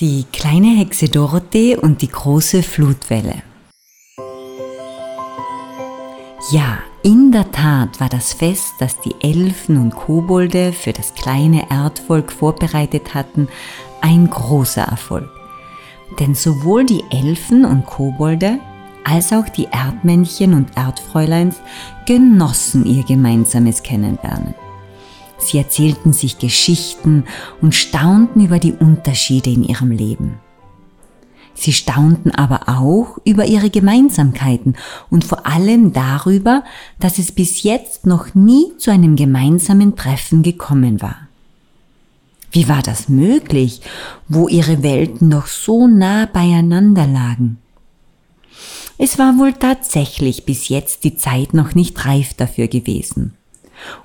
Die kleine Hexe Dorothee und die große Flutwelle. Ja, in der Tat war das Fest, das die Elfen und Kobolde für das kleine Erdvolk vorbereitet hatten, ein großer Erfolg. Denn sowohl die Elfen und Kobolde als auch die Erdmännchen und Erdfräuleins genossen ihr gemeinsames Kennenlernen. Sie erzählten sich Geschichten und staunten über die Unterschiede in ihrem Leben. Sie staunten aber auch über ihre Gemeinsamkeiten und vor allem darüber, dass es bis jetzt noch nie zu einem gemeinsamen Treffen gekommen war. Wie war das möglich, wo ihre Welten noch so nah beieinander lagen? Es war wohl tatsächlich bis jetzt die Zeit noch nicht reif dafür gewesen.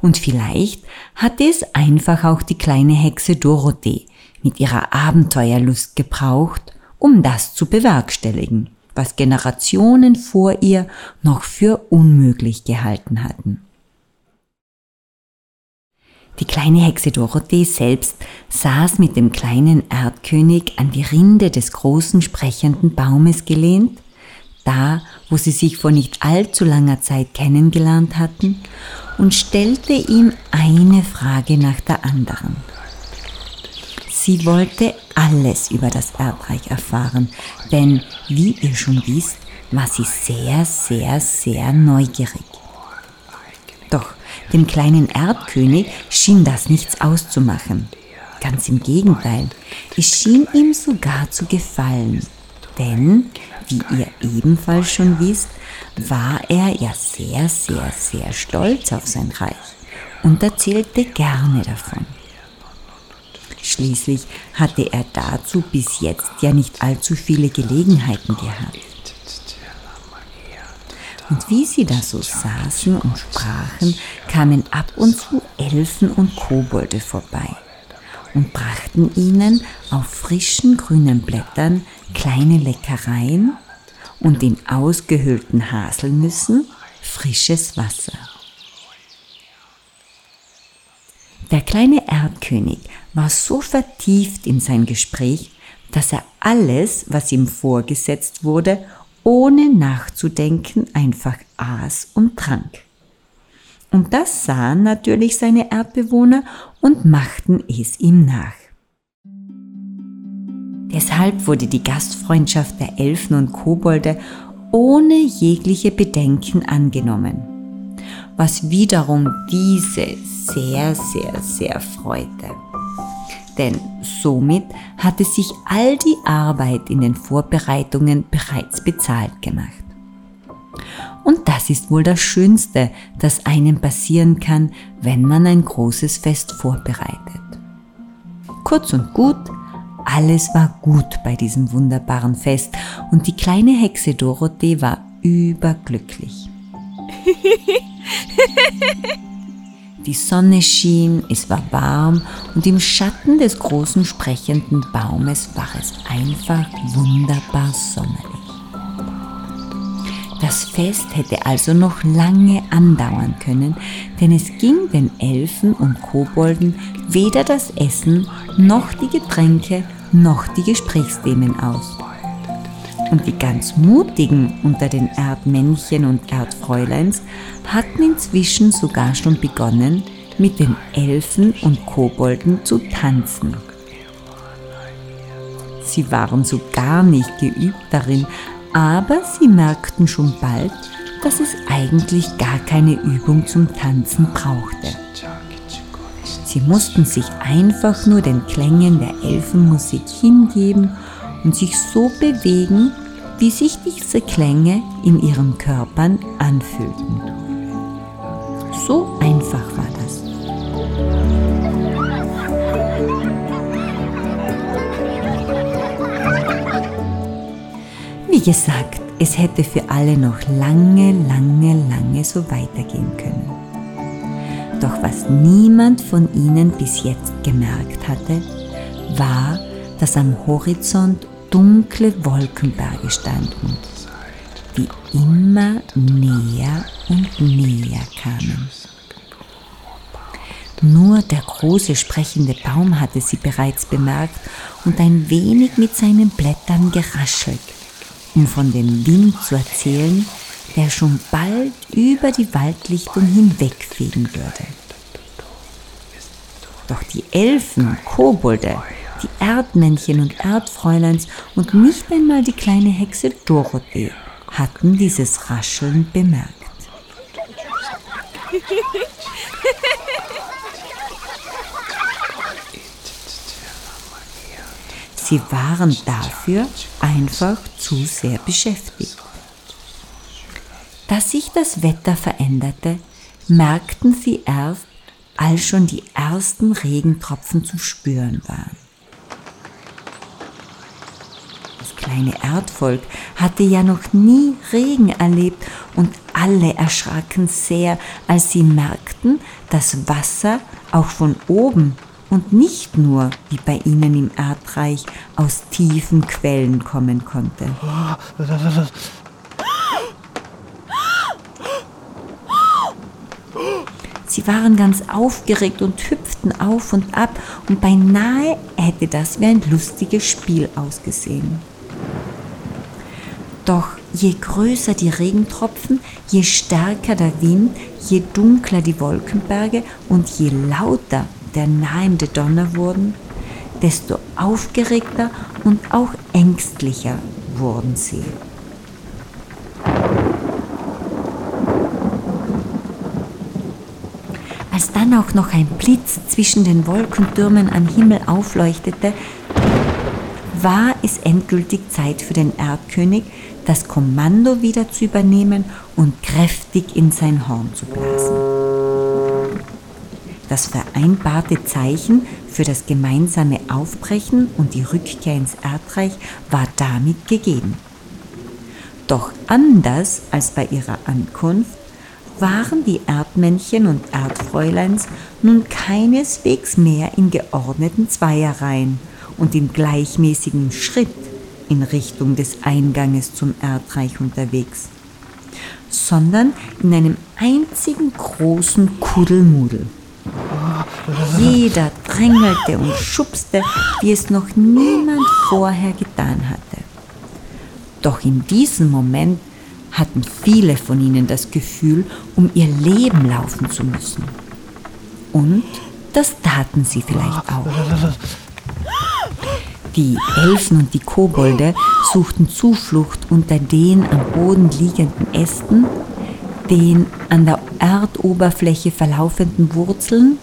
Und vielleicht hatte es einfach auch die kleine Hexe Dorothee mit ihrer Abenteuerlust gebraucht, um das zu bewerkstelligen, was Generationen vor ihr noch für unmöglich gehalten hatten. Die kleine Hexe Dorothee selbst saß mit dem kleinen Erdkönig an die Rinde des großen sprechenden Baumes gelehnt, da wo sie sich vor nicht allzu langer Zeit kennengelernt hatten, und stellte ihm eine Frage nach der anderen. Sie wollte alles über das Erdreich erfahren, denn, wie ihr schon wisst, war sie sehr, sehr, sehr neugierig. Doch dem kleinen Erdkönig schien das nichts auszumachen. Ganz im Gegenteil, es schien ihm sogar zu gefallen. Denn, wie ihr ebenfalls schon wisst, war er ja sehr, sehr, sehr stolz auf sein Reich und erzählte gerne davon. Schließlich hatte er dazu bis jetzt ja nicht allzu viele Gelegenheiten gehabt. Und wie sie da so saßen und sprachen, kamen ab und zu Elfen und Kobolde vorbei und brachten ihnen auf frischen grünen Blättern kleine Leckereien und in ausgehöhlten Haselnüssen frisches Wasser. Der kleine Erdkönig war so vertieft in sein Gespräch, dass er alles, was ihm vorgesetzt wurde, ohne nachzudenken einfach aß und trank. Und das sahen natürlich seine Erdbewohner und machten es ihm nach. Deshalb wurde die Gastfreundschaft der Elfen und Kobolde ohne jegliche Bedenken angenommen, was wiederum diese sehr, sehr, sehr freute. Denn somit hatte sich all die Arbeit in den Vorbereitungen bereits bezahlt gemacht. Und das ist wohl das Schönste, das einem passieren kann, wenn man ein großes Fest vorbereitet. Kurz und gut, alles war gut bei diesem wunderbaren Fest und die kleine Hexe Dorothee war überglücklich. Die Sonne schien, es war warm und im Schatten des großen sprechenden Baumes war es einfach wunderbar sommerlich. Das Fest hätte also noch lange andauern können, denn es ging den Elfen und Kobolden weder das Essen noch die Getränke noch die Gesprächsthemen aus. Und die ganz Mutigen unter den Erdmännchen und Erdfräuleins hatten inzwischen sogar schon begonnen, mit den Elfen und Kobolden zu tanzen. Sie waren so gar nicht geübt darin, aber sie merkten schon bald, dass es eigentlich gar keine Übung zum Tanzen brauchte. Sie mussten sich einfach nur den Klängen der Elfenmusik hingeben und sich so bewegen, wie sich diese Klänge in ihren Körpern anfühlten. So einfach gesagt, es hätte für alle noch lange, lange, lange so weitergehen können. Doch was niemand von ihnen bis jetzt gemerkt hatte, war, dass am Horizont dunkle Wolkenberge standen, die immer näher und näher kamen. Nur der große sprechende Baum hatte sie bereits bemerkt und ein wenig mit seinen Blättern geraschelt, um von dem Wind zu erzählen, der schon bald über die Waldlichtung hinwegfegen würde. Doch die Elfen, Kobolde, die Erdmännchen und Erdfräuleins und nicht einmal die kleine Hexe Dorothee hatten dieses Rascheln bemerkt. Sie waren dafür einfach zu sehr beschäftigt. Dass sich das Wetter veränderte, merkten sie erst, als schon die ersten Regentropfen zu spüren waren. Das kleine Erdvolk hatte ja noch nie Regen erlebt und alle erschraken sehr, als sie merkten, dass Wasser auch von oben und nicht nur, wie bei ihnen im Erdreich, aus tiefen Quellen kommen konnte. Sie waren ganz aufgeregt und hüpften auf und ab und beinahe hätte das wie ein lustiges Spiel ausgesehen. Doch je größer die Regentropfen, je stärker der Wind, je dunkler die Wolkenberge und je lauter der nahende Donner wurden, desto aufgeregter und auch ängstlicher wurden sie. Als dann auch noch ein Blitz zwischen den Wolkentürmen am Himmel aufleuchtete, war es endgültig Zeit für den Erdkönig, das Kommando wieder zu übernehmen und kräftig in sein Horn zu blasen. Das vereinbarte Zeichen für das gemeinsame Aufbrechen und die Rückkehr ins Erdreich war damit gegeben. Doch anders als bei ihrer Ankunft waren die Erdmännchen und Erdfräuleins nun keineswegs mehr in geordneten Zweierreihen und in gleichmäßigem Schritt in Richtung des Einganges zum Erdreich unterwegs, sondern in einem einzigen großen Kuddelmuddel. Jeder drängelte und schubste, wie es noch niemand vorher getan hatte. Doch in diesem Moment hatten viele von ihnen das Gefühl, um ihr Leben laufen zu müssen. Und das taten sie vielleicht auch. Die Elfen und die Kobolde suchten Zuflucht unter den am Boden liegenden Ästen, den an der Erdoberfläche verlaufenden Wurzeln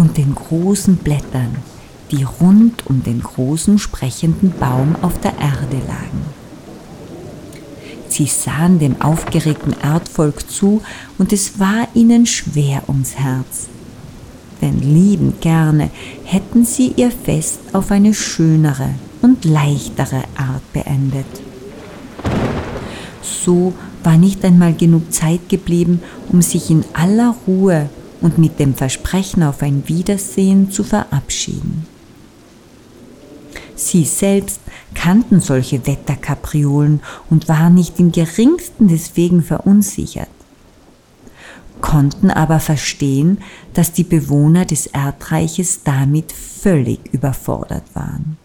und den großen Blättern, die rund um den großen sprechenden Baum auf der Erde lagen. Sie sahen dem aufgeregten Erdvolk zu, und es war ihnen schwer ums Herz. Denn liebend gerne hätten sie ihr Fest auf eine schönere und leichtere Art beendet. So war nicht einmal genug Zeit geblieben, um sich in aller Ruhe und mit dem Versprechen auf ein Wiedersehen zu verabschieden. Sie selbst kannten solche Wetterkapriolen und waren nicht im geringsten deswegen verunsichert, konnten aber verstehen, dass die Bewohner des Erdreiches damit völlig überfordert waren.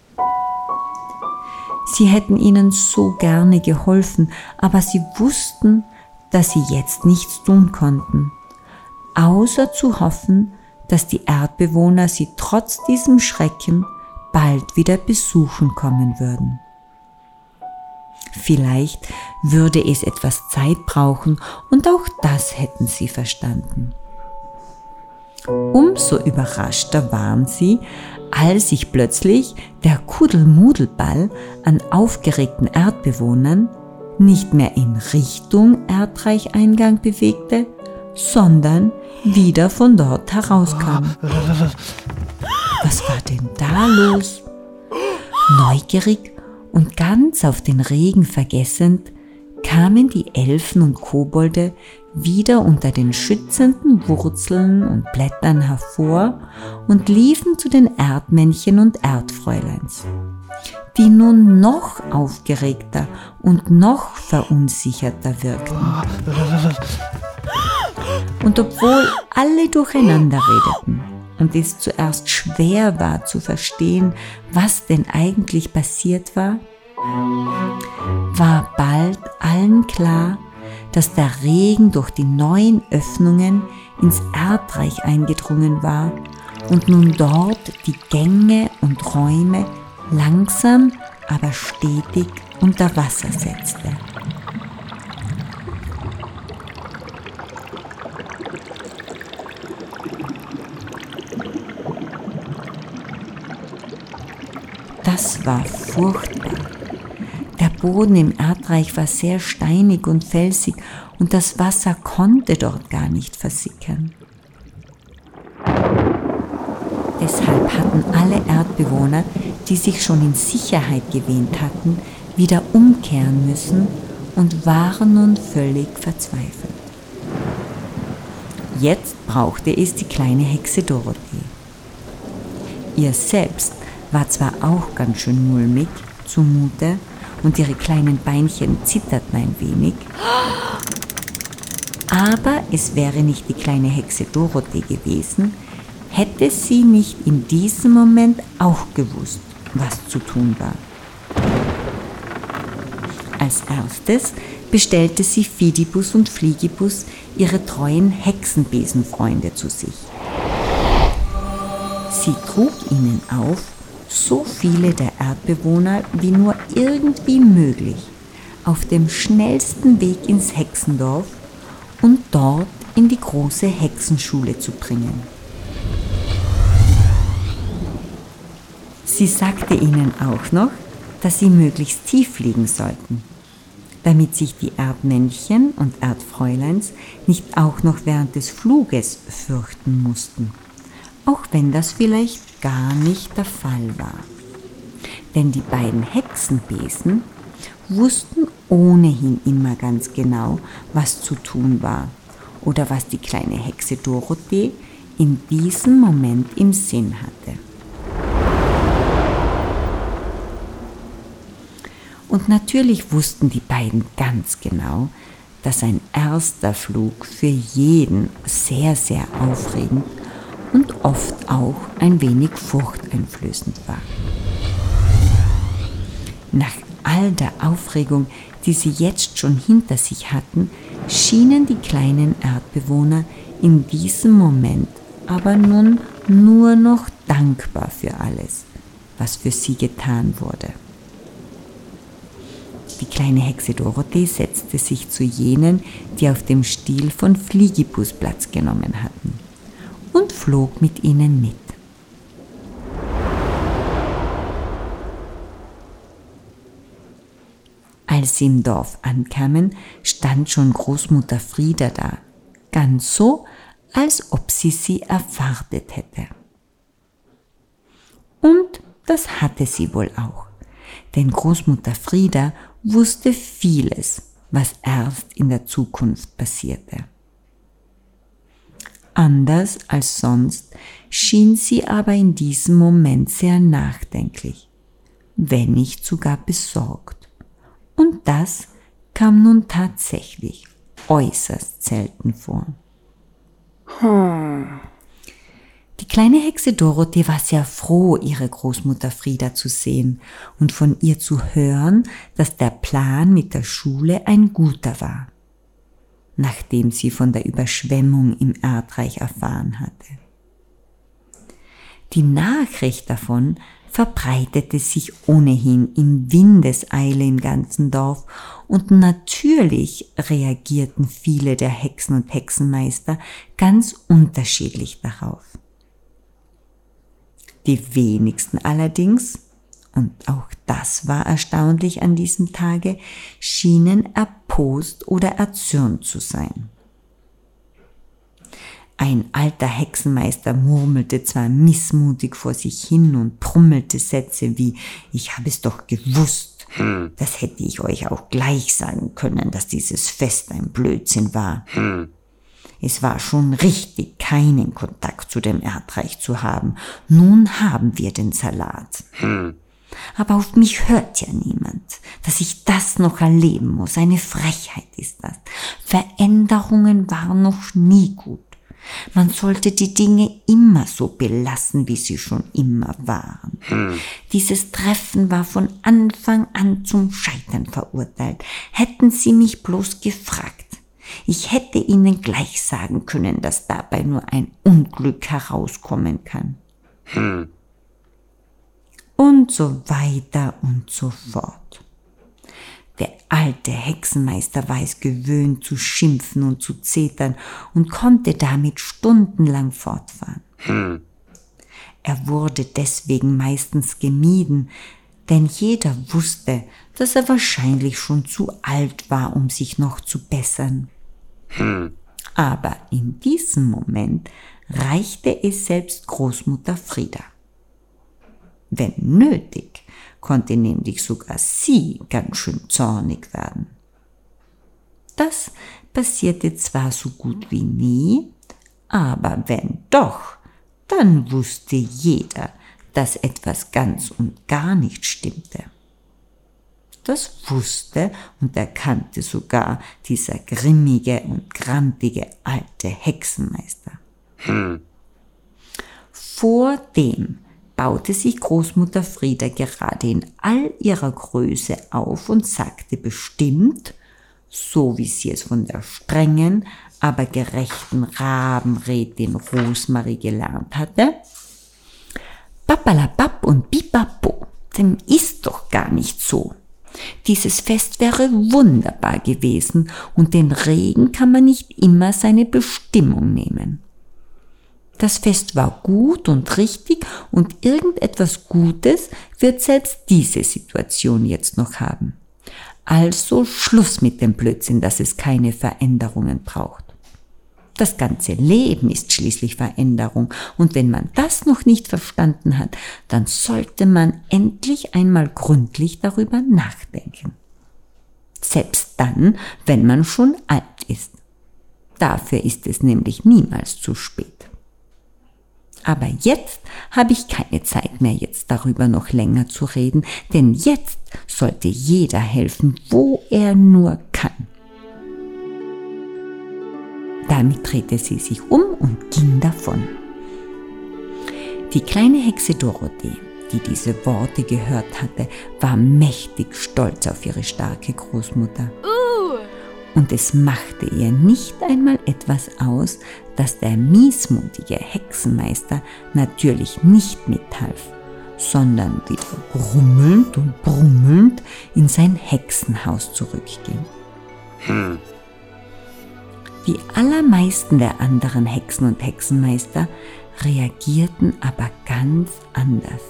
Sie hätten ihnen so gerne geholfen, aber sie wussten, dass sie jetzt nichts tun konnten, außer zu hoffen, dass die Erdbewohner sie trotz diesem Schrecken bald wieder besuchen kommen würden. Vielleicht würde es etwas Zeit brauchen und auch das hätten sie verstanden. Umso überraschter waren sie, als sich plötzlich der Kuddelmudelball an aufgeregten Erdbewohnern nicht mehr in Richtung Erdreicheingang bewegte, sondern wieder von dort herauskam. Was war denn da los? Neugierig und ganz auf den Regen vergessend, kamen die Elfen und Kobolde wieder unter den schützenden Wurzeln und Blättern hervor und liefen zu den Erdmännchen und Erdfräuleins, die nun noch aufgeregter und noch verunsicherter wirkten. Und obwohl alle durcheinander redeten, und es zuerst schwer war zu verstehen, was denn eigentlich passiert war, war bald allen klar, dass der Regen durch die neuen Öffnungen ins Erdreich eingedrungen war und nun dort die Gänge und Räume langsam, aber stetig unter Wasser setzte. Das war furchtbar. Der Boden im Erdreich war sehr steinig und felsig und das Wasser konnte dort gar nicht versickern. Deshalb hatten alle Erdbewohner, die sich schon in Sicherheit gewähnt hatten, wieder umkehren müssen und waren nun völlig verzweifelt. Jetzt brauchte es die kleine Hexe Dorothee. Ihr selbst war zwar auch ganz schön mulmig zumute und ihre kleinen Beinchen zitterten ein wenig, aber es wäre nicht die kleine Hexe Dorothee gewesen, hätte sie nicht in diesem Moment auch gewusst, was zu tun war. Als erstes bestellte sie Fidibus und Fliegibus ihre treuen Hexenbesenfreunde zu sich. Sie trug ihnen auf, so viele der Erdbewohner wie nur irgendwie möglich auf dem schnellsten Weg ins Hexendorf und dort in die große Hexenschule zu bringen. Sie sagte ihnen auch noch, dass sie möglichst tief fliegen sollten, damit sich die Erdmännchen und Erdfräuleins nicht auch noch während des Fluges fürchten mussten, auch wenn das vielleicht gar nicht der Fall war. Denn die beiden Hexenbesen wussten ohnehin immer ganz genau, was zu tun war oder was die kleine Hexe Dorothee in diesem Moment im Sinn hatte. Und natürlich wussten die beiden ganz genau, dass ein erster Flug für jeden sehr, sehr aufregend und oft auch ein wenig furchteinflößend war. Nach all der Aufregung, die sie jetzt schon hinter sich hatten, schienen die kleinen Erdbewohner in diesem Moment aber nun nur noch dankbar für alles, was für sie getan wurde. Die kleine Hexe Dorothee setzte sich zu jenen, die auf dem Stiel von Fliegibus Platz genommen hatten, und flog mit ihnen mit. Als sie im Dorf ankamen, stand schon Großmutter Frieda da, ganz so, als ob sie sie erwartet hätte. Und das hatte sie wohl auch, denn Großmutter Frieda wusste vieles, was erst in der Zukunft passierte. Anders als sonst schien sie aber in diesem Moment sehr nachdenklich, wenn nicht sogar besorgt. Und das kam nun tatsächlich äußerst selten vor. Hm. Die kleine Hexe Dorothee war sehr froh, ihre Großmutter Frieda zu sehen und von ihr zu hören, dass der Plan mit der Schule ein guter war, nachdem sie von der Überschwemmung im Erdreich erfahren hatte. Die Nachricht davon verbreitete sich ohnehin in Windeseile im ganzen Dorf und natürlich reagierten viele der Hexen und Hexenmeister ganz unterschiedlich darauf. Die wenigsten allerdings, und auch das war erstaunlich an diesem Tage, schienen erpost oder erzürnt zu sein. Ein alter Hexenmeister murmelte zwar missmutig vor sich hin und brummelte Sätze wie Ich habe es doch gewusst. Hm. Das hätte ich euch auch gleich sagen können, dass dieses Fest ein Blödsinn war. Hm. Es war schon richtig, keinen Kontakt zu dem Erdreich zu haben. Nun haben wir den Salat. Hm. Aber auf mich hört ja niemand, dass ich das noch erleben muss. Eine Frechheit ist das. Veränderungen waren noch nie gut. Man sollte die Dinge immer so belassen, wie sie schon immer waren. Hm. Dieses Treffen war von Anfang an zum Scheitern verurteilt. Hätten Sie mich bloß gefragt. Ich hätte Ihnen gleich sagen können, dass dabei nur ein Unglück herauskommen kann. Hm. Und so weiter und so fort. Der alte Hexenmeister war es gewöhnt zu schimpfen und zu zetern und konnte damit stundenlang fortfahren. Hm. Er wurde deswegen meistens gemieden, denn jeder wusste, dass er wahrscheinlich schon zu alt war, um sich noch zu bessern. Hm. Aber in diesem Moment reichte es selbst Großmutter Frieda. Wenn nötig, konnte nämlich sogar sie ganz schön zornig werden. Das passierte zwar so gut wie nie, aber wenn doch, dann wusste jeder, dass etwas ganz und gar nicht stimmte. Das wusste und erkannte sogar dieser grimmige und grantige alte Hexenmeister. Hm. Vor dem baute sich Großmutter Frieda gerade in all ihrer Größe auf und sagte bestimmt, so wie sie es von der strengen, aber gerechten Rabenrätin Rosmarie gelernt hatte, Papalapap und Bipapo, dem ist doch gar nicht so. Dieses Fest wäre wunderbar gewesen und den Regen kann man nicht immer seine Bestimmung nehmen. Das Fest war gut und richtig und irgendetwas Gutes wird selbst diese Situation jetzt noch haben. Also Schluss mit dem Blödsinn, dass es keine Veränderungen braucht. Das ganze Leben ist schließlich Veränderung und wenn man das noch nicht verstanden hat, dann sollte man endlich einmal gründlich darüber nachdenken. Selbst dann, wenn man schon alt ist. Dafür ist es nämlich niemals zu spät. Aber jetzt habe ich keine Zeit mehr, jetzt darüber noch länger zu reden, denn jetzt sollte jeder helfen, wo er nur kann. Damit drehte sie sich um und ging davon. Die kleine Hexe Dorothee, die diese Worte gehört hatte, war mächtig stolz auf ihre starke Großmutter. Uh. Und es machte ihr nicht einmal etwas aus, dass der miesmutige Hexenmeister natürlich nicht mithalf, sondern wieder brummelnd und brummelnd in sein Hexenhaus zurückging. Hm. Die allermeisten der anderen Hexen und Hexenmeister reagierten aber ganz anders.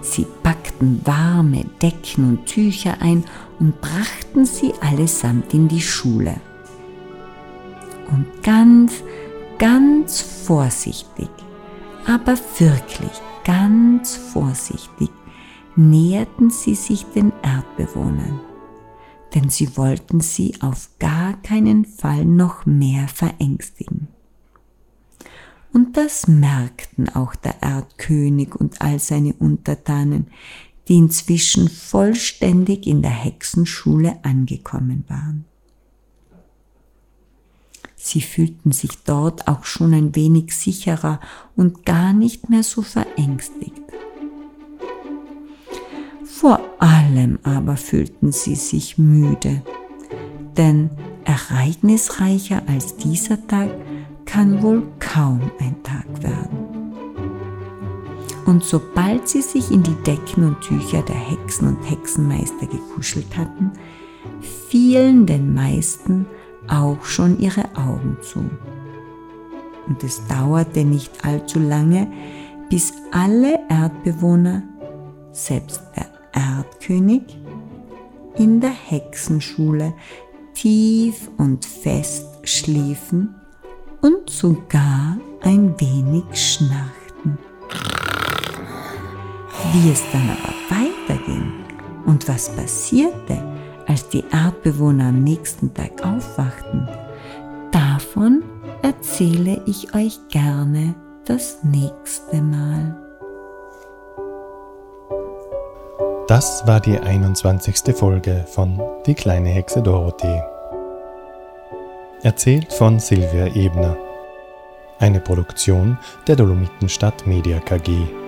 Sie packten warme Decken und Tücher ein und brachten sie allesamt in die Schule und ganz, ganz vorsichtig, aber wirklich ganz vorsichtig näherten sie sich den Erdbewohnern, denn sie wollten sie auf gar keinen Fall noch mehr verängstigen. Und das merkten auch der Erdkönig und all seine Untertanen, die inzwischen vollständig in der Hexenschule angekommen waren. Sie fühlten sich dort auch schon ein wenig sicherer und gar nicht mehr so verängstigt. Vor allem aber fühlten sie sich müde, denn ereignisreicher als dieser Tag kann wohl kaum ein Tag werden. Und sobald sie sich in die Decken und Tücher der Hexen und Hexenmeister gekuschelt hatten, fielen den meisten auch schon ihre Augen zu. Und es dauerte nicht allzu lange, bis alle Erdbewohner, selbst der Erdkönig, in der Hexenschule tief und fest schliefen und sogar ein wenig schnarchten. Wie es dann aber weiterging und was passierte, als die Erdbewohner am nächsten Tag aufwachten. Davon erzähle ich euch gerne das nächste Mal. Das war die 21. Folge von Die kleine Hexe Dorothee. Erzählt von Silvia Ebner. eine Produktion der Dolomitenstadt Media KG.